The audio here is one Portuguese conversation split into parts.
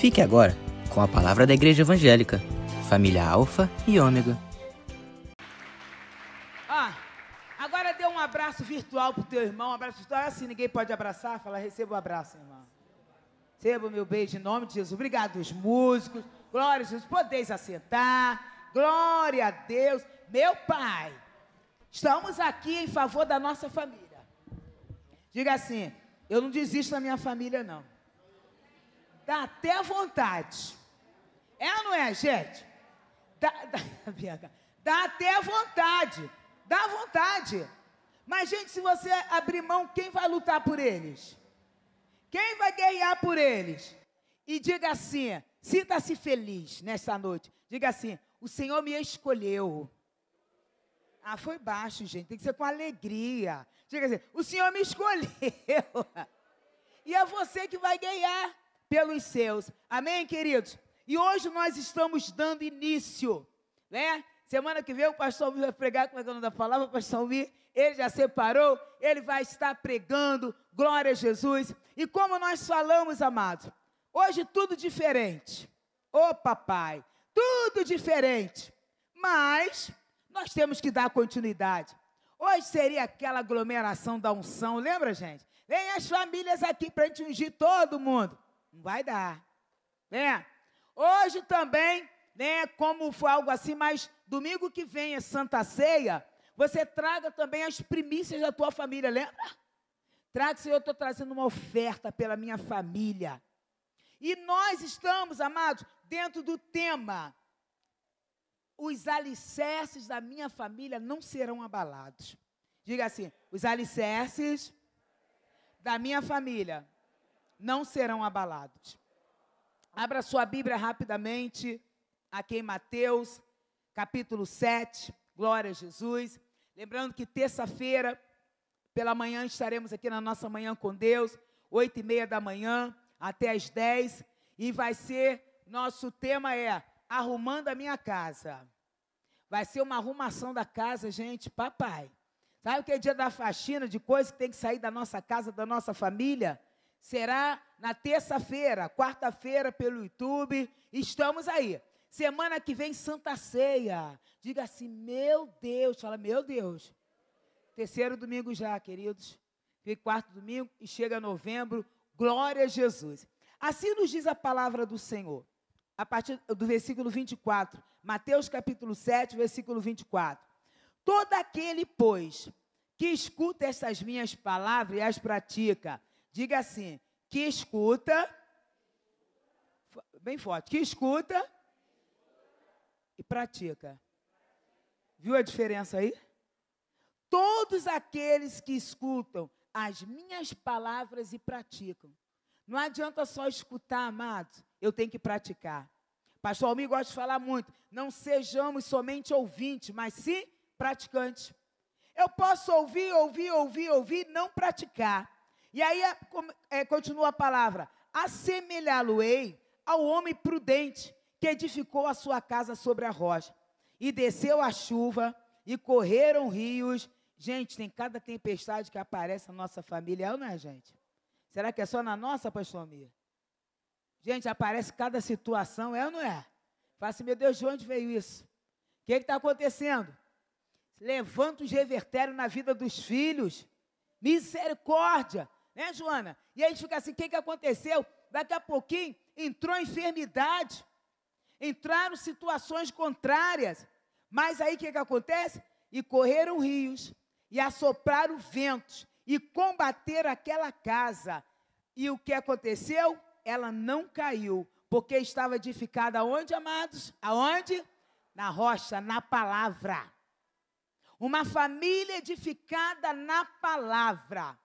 Fique agora com a palavra da Igreja Evangélica, família Alfa e Ômega. Ah, agora dê um abraço virtual pro teu irmão, um abraço virtual, assim ninguém pode abraçar, fala, receba o um abraço, irmão. Receba o meu beijo em nome de Jesus. Obrigado os músicos, glória a Jesus, podeis assentar, glória a Deus. Meu Pai, estamos aqui em favor da nossa família. Diga assim, eu não desisto da minha família, não. Dá até vontade. É ou não é, gente? Dá, dá, dá até vontade. Dá vontade. Mas, gente, se você abrir mão, quem vai lutar por eles? Quem vai guerrear por eles? E diga assim: sinta-se feliz nessa noite. Diga assim: o Senhor me escolheu. Ah, foi baixo, gente. Tem que ser com alegria. Diga assim: o Senhor me escolheu. E é você que vai ganhar pelos seus. Amém, queridos? E hoje nós estamos dando início, né? Semana que vem o pastor Almir vai pregar, como é que é o nome palavra, pastor Almir? Ele já separou, ele vai estar pregando, glória a Jesus. E como nós falamos, amados, hoje tudo diferente. Ô oh, papai, tudo diferente. Mas nós temos que dar continuidade. Hoje seria aquela aglomeração da unção, lembra, gente? Vem as famílias aqui para a gente ungir todo mundo. Não vai dar. Né? Hoje também, né, como foi algo assim, mas domingo que vem é Santa Ceia, você traga também as primícias da tua família, lembra? Traga, Senhor, eu estou trazendo uma oferta pela minha família. E nós estamos, amados, dentro do tema os alicerces da minha família não serão abalados. Diga assim: os alicerces da minha família não serão abalados. Abra sua Bíblia rapidamente, aqui em Mateus, capítulo 7. Glória a Jesus. Lembrando que terça-feira, pela manhã, estaremos aqui na nossa manhã com Deus, oito e meia da manhã até as dez. E vai ser, nosso tema é arrumando a minha casa. Vai ser uma arrumação da casa, gente, papai. Sabe o que é dia da faxina, de coisa que tem que sair da nossa casa, da nossa família? Será na terça-feira, quarta-feira pelo YouTube. Estamos aí. Semana que vem, Santa Ceia. Diga assim, meu Deus. Fala, meu Deus. Terceiro domingo já, queridos. Fica quarto domingo e chega novembro. Glória a Jesus. Assim nos diz a palavra do Senhor a partir do versículo 24. Mateus capítulo 7, versículo 24. Todo aquele, pois, que escuta essas minhas palavras e as pratica, diga assim: que escuta, bem forte, que escuta e pratica. Viu a diferença aí? Todos aqueles que escutam as minhas palavras e praticam. Não adianta só escutar, amado eu tenho que praticar. Pastor Almir gosta de falar muito. Não sejamos somente ouvintes, mas sim praticantes. Eu posso ouvir, ouvir, ouvir, ouvir, não praticar. E aí é, é, continua a palavra: assemelhá-lo-ei ao homem prudente que edificou a sua casa sobre a rocha. E desceu a chuva, e correram rios. Gente, tem cada tempestade que aparece na nossa família, não é, gente? Será que é só na nossa, pastor Almir? Gente, aparece cada situação, é ou não é? Fala assim, meu Deus, de onde veio isso? O que está acontecendo? Levanta os revertérios na vida dos filhos. Misericórdia. Né, Joana? E aí fica assim, o que, que aconteceu? Daqui a pouquinho entrou enfermidade. Entraram situações contrárias. Mas aí o que, que acontece? E correram rios, e assopraram ventos, e combateram aquela casa. E o que aconteceu? ela não caiu, porque estava edificada aonde, amados? Aonde? Na rocha, na palavra. Uma família edificada na palavra.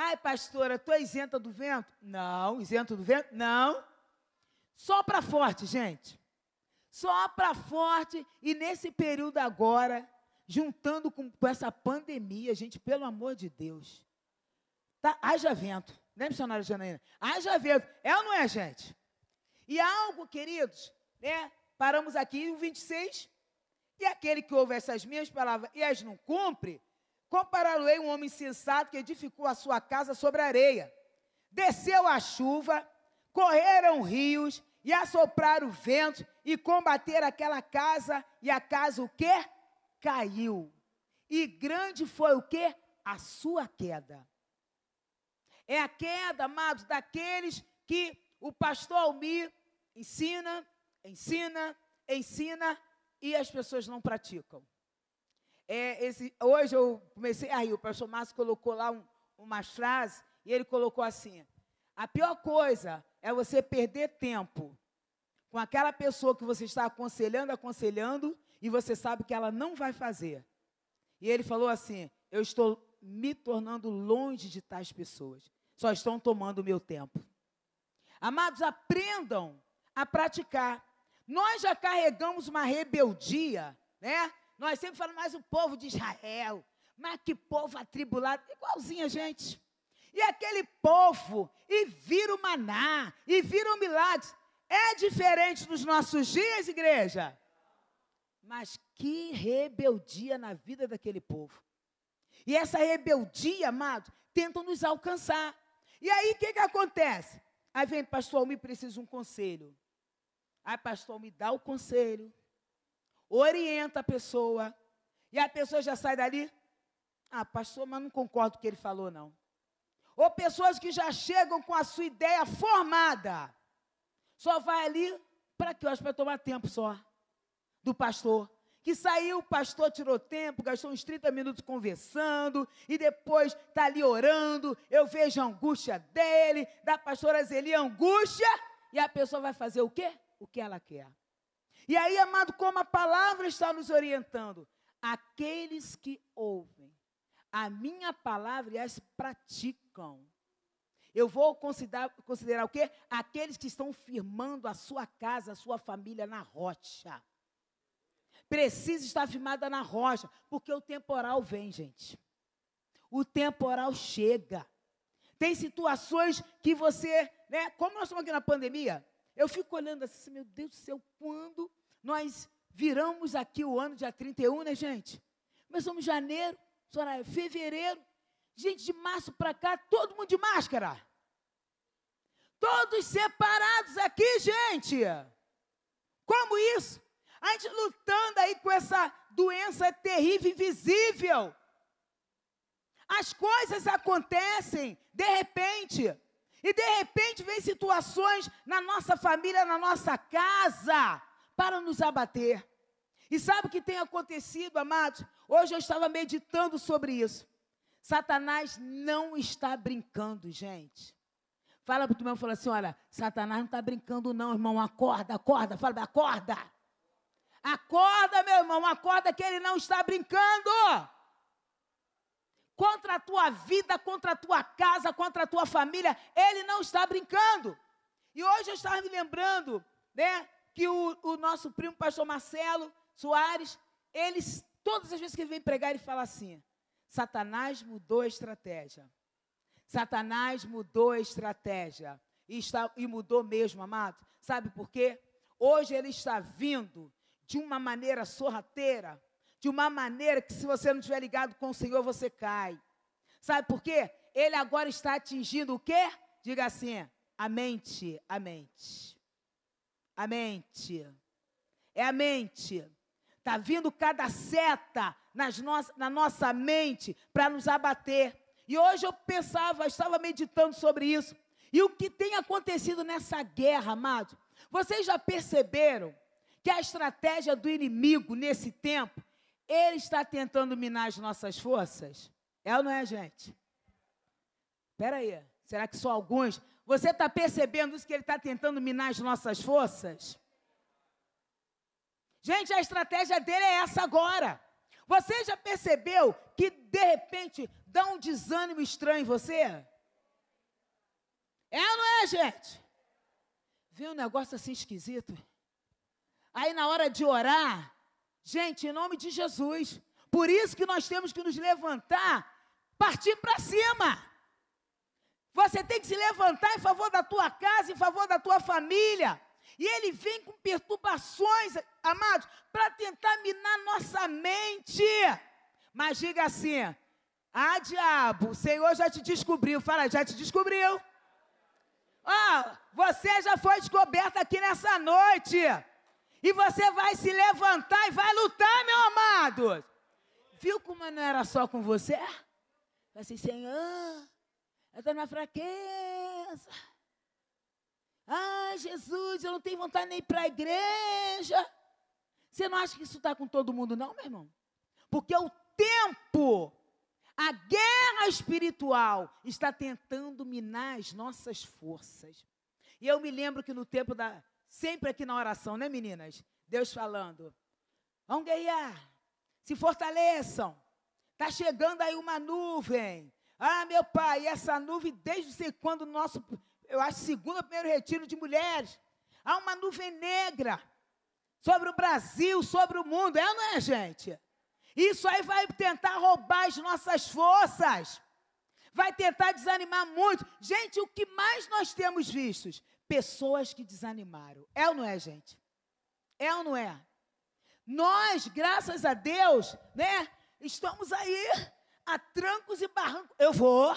Ai, pastora, estou isenta do vento? Não, isenta do vento? Não. Só para forte, gente. Só para forte. E nesse período agora, juntando com, com, essa pandemia, gente, pelo amor de Deus. Tá, haja vento. Né, missionária Janaína? Haja vento. É ou não é, gente? E algo, queridos, né? Paramos aqui no 26. E aquele que ouve essas minhas palavras e as não cumpre, compará-lo-ei um homem sensato que edificou a sua casa sobre a areia. Desceu a chuva, correram rios e assopraram o vento e combateram aquela casa e a casa o quê? Caiu. E grande foi o quê? A sua queda. É a queda, amados, daqueles que o pastor Almir ensina, ensina, ensina e as pessoas não praticam. É, esse, hoje eu comecei a rir, o pastor Márcio colocou lá um, umas frases e ele colocou assim: a pior coisa é você perder tempo com aquela pessoa que você está aconselhando, aconselhando, e você sabe que ela não vai fazer. E ele falou assim: eu estou me tornando longe de tais pessoas, só estão tomando o meu tempo. Amados, aprendam a praticar. Nós já carregamos uma rebeldia, né? Nós sempre falamos mais o povo de Israel, mas que povo atribulado, igualzinho a gente. E aquele povo, e vira o maná, e vira o milagre. É diferente dos nossos dias, igreja? Mas que rebeldia na vida daquele povo. E essa rebeldia, amado, tentam nos alcançar. E aí, o que, que acontece? Aí vem, pastor, me precisa um conselho. Aí, pastor, me dá o conselho, orienta a pessoa, e a pessoa já sai dali. Ah, pastor, mas não concordo com o que ele falou, não. Ou pessoas que já chegam com a sua ideia formada. Só vai ali para que hoje para tomar tempo só do pastor. Que saiu, o pastor tirou tempo, gastou uns 30 minutos conversando, e depois está ali orando. Eu vejo a angústia dele, da pastora Zeli, angústia, e a pessoa vai fazer o quê? O que ela quer. E aí, amado, como a palavra está nos orientando, aqueles que ouvem a minha palavra e as praticam. Eu vou considerar, considerar o quê? Aqueles que estão firmando a sua casa, a sua família na rocha. Precisa estar firmada na rocha, porque o temporal vem, gente. O temporal chega. Tem situações que você, né, como nós estamos aqui na pandemia, eu fico olhando assim, meu Deus do céu, quando nós viramos aqui o ano dia 31, né, gente? Começamos janeiro, Soraya, fevereiro, gente, de março para cá, todo mundo de máscara. Todos separados aqui, gente. Como isso? A gente lutando aí com essa doença terrível, invisível. As coisas acontecem de repente. E de repente vem situações na nossa família, na nossa casa, para nos abater. E sabe o que tem acontecido, amados? Hoje eu estava meditando sobre isso. Satanás não está brincando, gente. Fala para o irmão, fala assim, olha, Satanás não está brincando não, irmão, acorda, acorda, fala, acorda. Acorda, meu irmão, acorda que ele não está brincando. Contra a tua vida, contra a tua casa, contra a tua família, ele não está brincando. E hoje eu estava me lembrando, né, que o, o nosso primo pastor Marcelo Soares, ele, todas as vezes que ele vem pregar, ele fala assim: Satanás mudou a estratégia. Satanás mudou a estratégia. E, está, e mudou mesmo, amado. Sabe por quê? Hoje ele está vindo de uma maneira sorrateira, de uma maneira que, se você não estiver ligado com o Senhor, você cai. Sabe por quê? Ele agora está atingindo o quê? Diga assim: a mente, a mente. A mente. É a mente. Está vindo cada seta nas no na nossa mente para nos abater. E hoje eu pensava, estava meditando sobre isso. E o que tem acontecido nessa guerra, amado? Vocês já perceberam que a estratégia do inimigo nesse tempo, ele está tentando minar as nossas forças? É ou não é, gente? Espera aí, será que só alguns? Você está percebendo isso que ele está tentando minar as nossas forças? Gente, a estratégia dele é essa agora. Você já percebeu que de repente dá um desânimo estranho em você? É ou não é, gente? Vê um negócio assim esquisito. Aí na hora de orar, gente, em nome de Jesus, por isso que nós temos que nos levantar, partir para cima. Você tem que se levantar em favor da tua casa, em favor da tua família. E ele vem com perturbações, amados, para tentar minar nossa mente. Mas diga assim: ah, diabo, o Senhor já te descobriu. Fala, já te descobriu. Ó, você já foi descoberta aqui nessa noite. E você vai se levantar e vai lutar, meu amado. Viu como não era só com você? Assim, Senhor, eu estou na fraqueza. Ai, Jesus, eu não tenho vontade nem para a igreja. Você não acha que isso está com todo mundo, não, meu irmão? Porque o tempo, a guerra espiritual, está tentando minar as nossas forças. E eu me lembro que no tempo da. Sempre aqui na oração, né, meninas? Deus falando: vamos guerrear, se fortaleçam. Está chegando aí uma nuvem. Ah, meu pai, essa nuvem, desde sei quando, nosso, eu acho, segundo primeiro retiro de mulheres, há uma nuvem negra sobre o Brasil, sobre o mundo. É ou não é, gente? Isso aí vai tentar roubar as nossas forças. Vai tentar desanimar muito. Gente, o que mais nós temos vistos? Pessoas que desanimaram. É ou não é, gente? É ou não é? Nós, graças a Deus, né? Estamos aí a trancos e barrancos. Eu vou.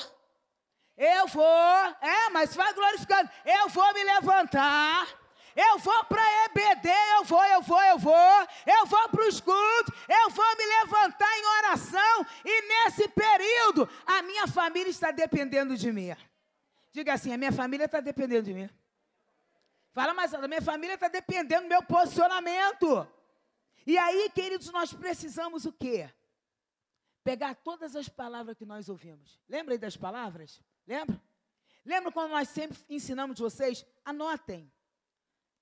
Eu vou. É, mas vai glorificando. Eu vou me levantar. Eu vou para EBD, eu vou, eu vou, eu vou. Eu vou para os cultos, eu vou me levantar em oração. E nesse período, a minha família está dependendo de mim. Diga assim: a minha família está dependendo de mim. Fala, mas a minha família está dependendo do meu posicionamento. E aí, queridos, nós precisamos o quê? Pegar todas as palavras que nós ouvimos. Lembra aí das palavras? Lembra? Lembra quando nós sempre ensinamos vocês? Anotem.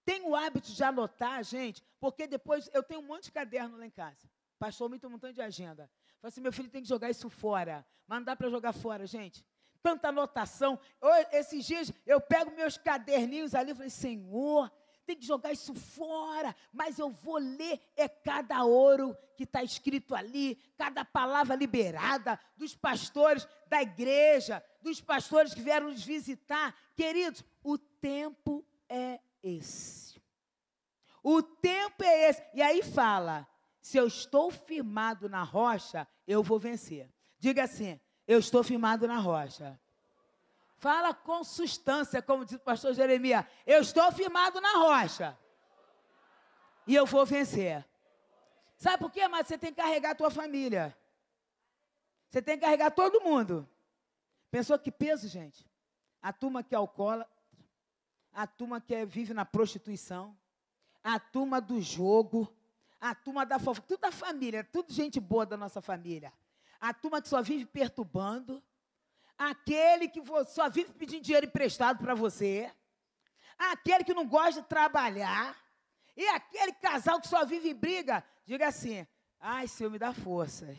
Tem o hábito de anotar, gente, porque depois eu tenho um monte de caderno lá em casa. Pastor, muito um montão de agenda. Falei assim, meu filho tem que jogar isso fora. Mas não dá para jogar fora, gente. Tanta anotação. Eu, esses dias eu pego meus caderninhos ali e falei, Senhor, tem que jogar isso fora, mas eu vou ler é cada ouro que está escrito ali, cada palavra liberada dos pastores da igreja, dos pastores que vieram nos visitar. Queridos, o tempo é esse. O tempo é esse. E aí fala: se eu estou firmado na rocha, eu vou vencer. Diga assim: eu estou firmado na rocha. Fala com substância, como diz o pastor Jeremias. Eu estou firmado na rocha. E eu vou vencer. Sabe por quê, mas você tem que carregar a tua família. Você tem que carregar todo mundo. Pensou que peso, gente? A turma que é alcoólatra, a turma que é, vive na prostituição, a turma do jogo, a turma da fofoca, tudo da família, tudo gente boa da nossa família. A turma que só vive perturbando, aquele que só vive pedindo dinheiro emprestado para você, aquele que não gosta de trabalhar, e aquele casal que só vive em briga, diga assim: ai, Senhor, me dá forças.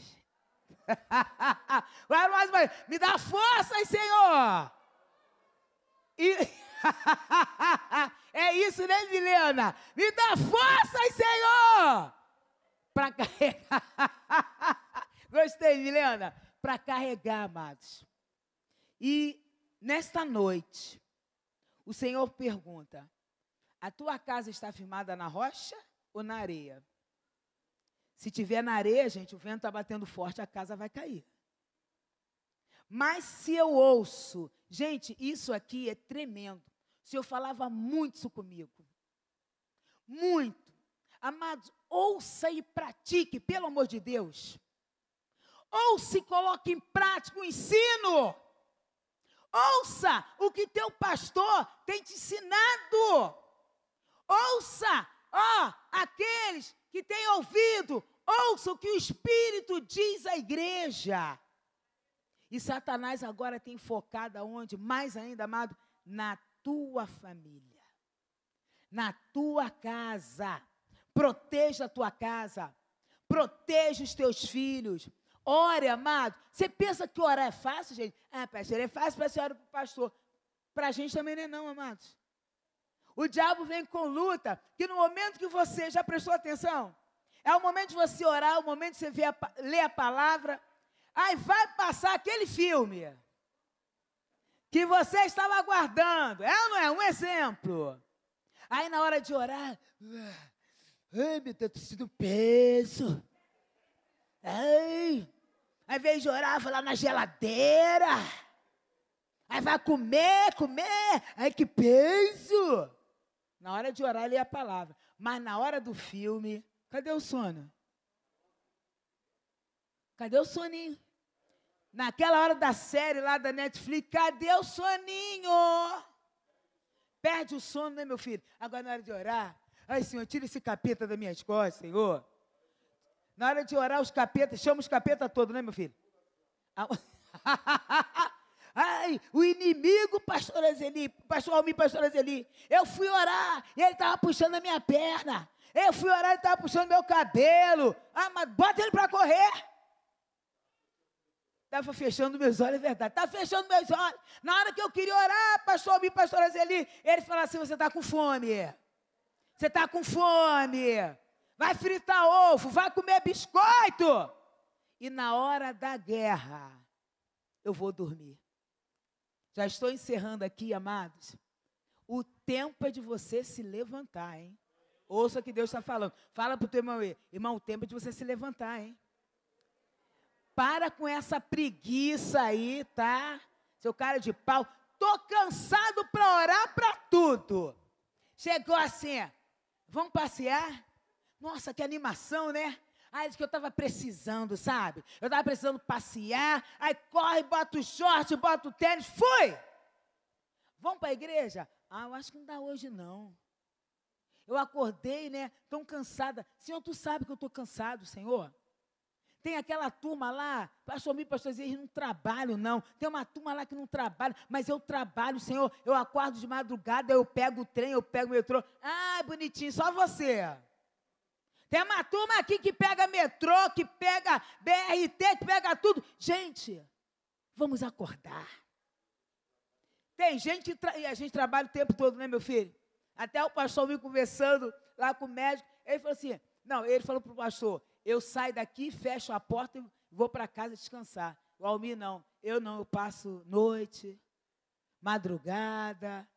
Vai mais, mais, me dá forças, Senhor. E é isso, né, Milena? Me dá forças, Senhor! Para carregar. Gostei, Milena? Para carregar, amados. E nesta noite, o Senhor pergunta: a tua casa está firmada na rocha ou na areia? Se tiver na areia, gente, o vento está batendo forte, a casa vai cair. Mas se eu ouço, gente, isso aqui é tremendo. O Senhor falava muito isso comigo. Muito. Amados, ouça e pratique, pelo amor de Deus. Ouça e coloque em prática o ensino. Ouça o que teu pastor tem te ensinado. Ouça, ó, aqueles que têm ouvido, ouça o que o Espírito diz à igreja. E Satanás agora tem focado aonde? Mais ainda, amado, na tua família, na tua casa. Proteja a tua casa, proteja os teus filhos. Ore, amado. Você pensa que orar é fácil, gente? Ah, pastor, é fácil para a senhora para o pastor. Para a gente também não é não, amados. O diabo vem com luta, que no momento que você já prestou atenção, é o momento de você orar, é o momento de você ver a, ler a palavra, Aí vai passar aquele filme que você estava aguardando. É ou não é? Um exemplo. Aí na hora de orar, ai meu Deus, sido peso. Ai, ao invés de orar, vai lá na geladeira. Aí vai comer, comer. Ai, que peso! Na hora de orar, é a palavra. Mas na hora do filme, cadê o sono? Cadê o soninho? Naquela hora da série lá da Netflix, cadê o soninho? Perde o sono, né, meu filho? Agora na hora de orar, ai, Senhor, tira esse capeta das minhas costas, Senhor. Na hora de orar, os capetas, chama os capetas todos, né, meu filho? Ai, o inimigo, pastor Azeli, pastor Almir, pastor Azeli. Eu fui orar e ele estava puxando a minha perna. Eu fui orar e ele estava puxando meu cabelo. Ah, mas bota ele para correr. Estava fechando meus olhos, é verdade. Estava fechando meus olhos. Na hora que eu queria orar, pastor Almir, pastor Azeli, ele falou assim: você está com fome. Você está com fome. Vai fritar ovo, vai comer biscoito. E na hora da guerra, eu vou dormir. Já estou encerrando aqui, amados. O tempo é de você se levantar, hein? Ouça o que Deus está falando. Fala para o teu irmão. Irmão, o tempo é de você se levantar, hein? Para com essa preguiça aí, tá? Seu cara de pau. Tô cansado para orar para tudo. Chegou assim, vamos passear? Nossa, que animação, né? Aí disse que eu estava precisando, sabe? Eu estava precisando passear. Aí corre, bota o short, bota o tênis. Fui! Vamos para a igreja? Ah, eu acho que não dá hoje, não. Eu acordei, né? Tão cansada. Senhor, tu sabe que eu estou cansado, Senhor. Tem aquela turma lá, pastor mim, pastor Zé, não trabalho, não. Tem uma turma lá que não trabalha, mas eu trabalho, Senhor. Eu acordo de madrugada, eu pego o trem, eu pego o metrô. Ah, bonitinho, só você. Tem uma turma aqui que pega metrô, que pega BRT, que pega tudo. Gente, vamos acordar. Tem gente e a gente trabalha o tempo todo, né, meu filho? Até o pastor me conversando lá com o médico, ele falou assim: não, ele falou para o pastor, eu saio daqui, fecho a porta e vou para casa descansar. O Almir não, eu não, eu passo noite, madrugada,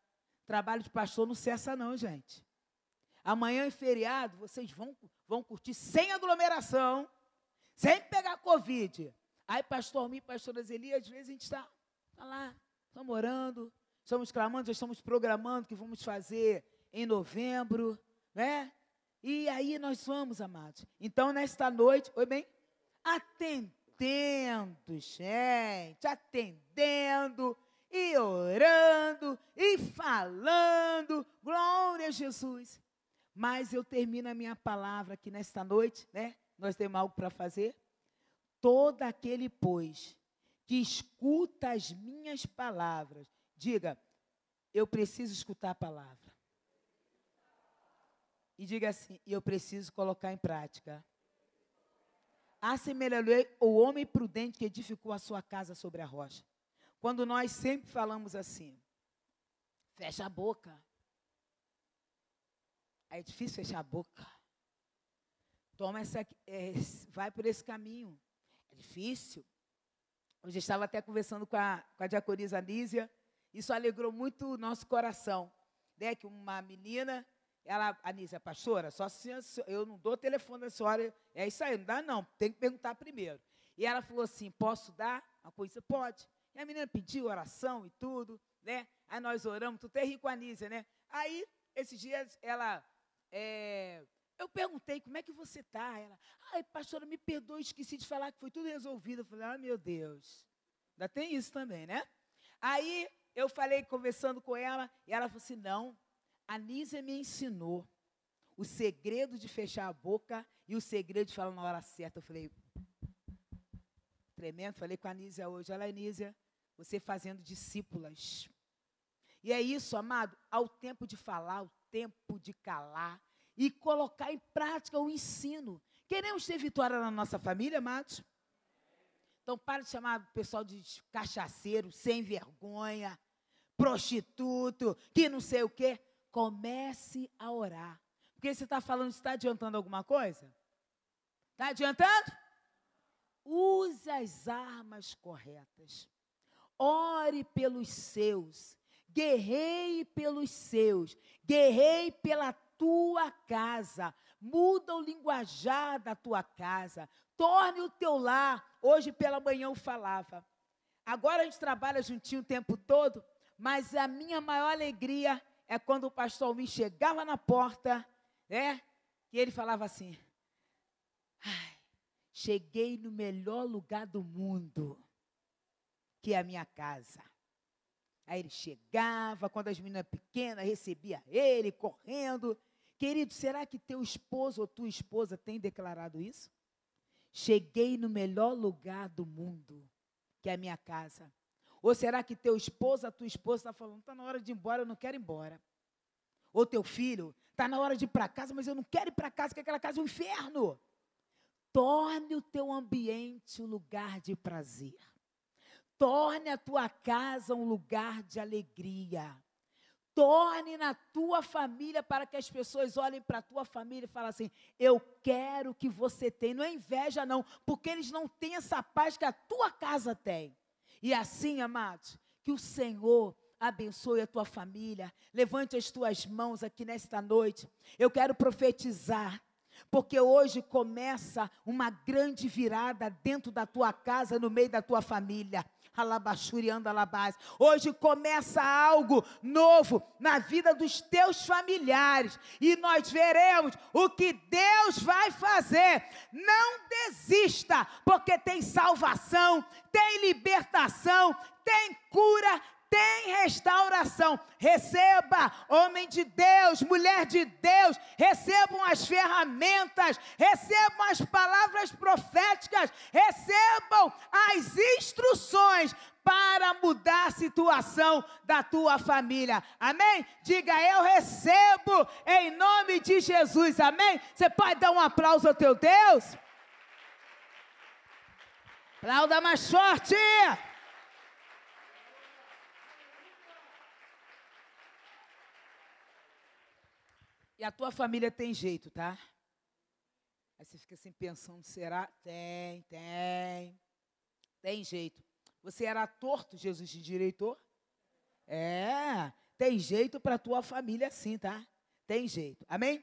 trabalho de pastor não cessa não, gente. Amanhã é feriado, vocês vão, vão curtir sem aglomeração, sem pegar Covid. Aí, pastor Almir, pastor Azeli, às vezes a gente está tá lá, estamos orando, estamos clamando, já estamos programando o que vamos fazer em novembro, né? E aí nós vamos, amados. Então, nesta noite, oi bem, atendendo, gente, atendendo e orando e falando, glória a Jesus. Mas eu termino a minha palavra aqui nesta noite, né? Nós temos algo para fazer. Todo aquele, pois, que escuta as minhas palavras, diga, eu preciso escutar a palavra. E diga assim, eu preciso colocar em prática. Assemelharei o homem prudente que edificou a sua casa sobre a rocha. Quando nós sempre falamos assim, fecha a boca, Aí é difícil fechar a boca. Toma essa, é, vai por esse caminho. É difícil. Hoje estava até conversando com a, com a diaconisa Anísia. Isso alegrou muito o nosso coração. Né? Que uma menina, ela, Anísia, pastora, só se eu não dou telefone da senhora. É isso aí, não dá não. Tem que perguntar primeiro. E ela falou assim: posso dar? A coisa pode. E a menina pediu oração e tudo, né? Aí nós oramos, tu até ri com a Anísia, né? Aí, esses dias, ela é, eu perguntei, como é que você está? Ela, ai, pastora, me perdoe, esqueci de falar que foi tudo resolvido. Eu falei, ah, meu Deus. Ainda tem isso também, né? Aí eu falei, conversando com ela, e ela falou assim: não, a Nízia me ensinou o segredo de fechar a boca e o segredo de falar na hora certa. Eu falei, tremendo, falei com a Nízia hoje, olha, Nízia, você fazendo discípulas. E é isso, amado, ao tempo de falar, tempo de calar e colocar em prática o ensino. Queremos ter vitória na nossa família, amados? Então, para de chamar o pessoal de cachaceiro, sem vergonha, prostituto, que não sei o quê. Comece a orar. Porque você está falando, está adiantando alguma coisa? Está adiantando? Use as armas corretas. Ore pelos seus guerrei pelos seus, guerrei pela tua casa, muda o linguajar da tua casa, torne o teu lar. Hoje pela manhã eu falava, Agora a gente trabalha juntinho o tempo todo, mas a minha maior alegria é quando o pastor Almir chegava na porta, né? E ele falava assim: Ai, cheguei no melhor lugar do mundo, que é a minha casa. Aí ele chegava, quando as meninas pequenas recebia ele correndo. Querido, será que teu esposo ou tua esposa tem declarado isso? Cheguei no melhor lugar do mundo, que é a minha casa. Ou será que teu esposo, a tua esposa está falando, está na hora de ir embora, eu não quero ir embora. Ou teu filho, está na hora de ir para casa, mas eu não quero ir para casa, que aquela casa é um inferno. Torne o teu ambiente um lugar de prazer. Torne a tua casa um lugar de alegria. Torne na tua família para que as pessoas olhem para a tua família e falem assim: Eu quero que você tem. Não é inveja, não, porque eles não têm essa paz que a tua casa tem. E assim, amados, que o Senhor abençoe a tua família. Levante as tuas mãos aqui nesta noite. Eu quero profetizar porque hoje começa uma grande virada dentro da tua casa, no meio da tua família. Alabachuriando alabás. Hoje começa algo novo na vida dos teus familiares e nós veremos o que Deus vai fazer. Não desista, porque tem salvação, tem libertação, tem cura, tem restauração. Receba, homem de Deus, mulher de Deus, recebam as ferramentas, recebam as palavras proféticas, recebam as instruções para mudar a situação da tua família. Amém? Diga eu recebo em nome de Jesus. Amém? Você pode dar um aplauso ao teu Deus? Aplauda mais forte. E a tua família tem jeito, tá? Aí você fica assim pensando, será? Tem, tem. Tem jeito. Você era torto, Jesus te direitou? É, tem jeito para tua família sim, tá? Tem jeito. Amém?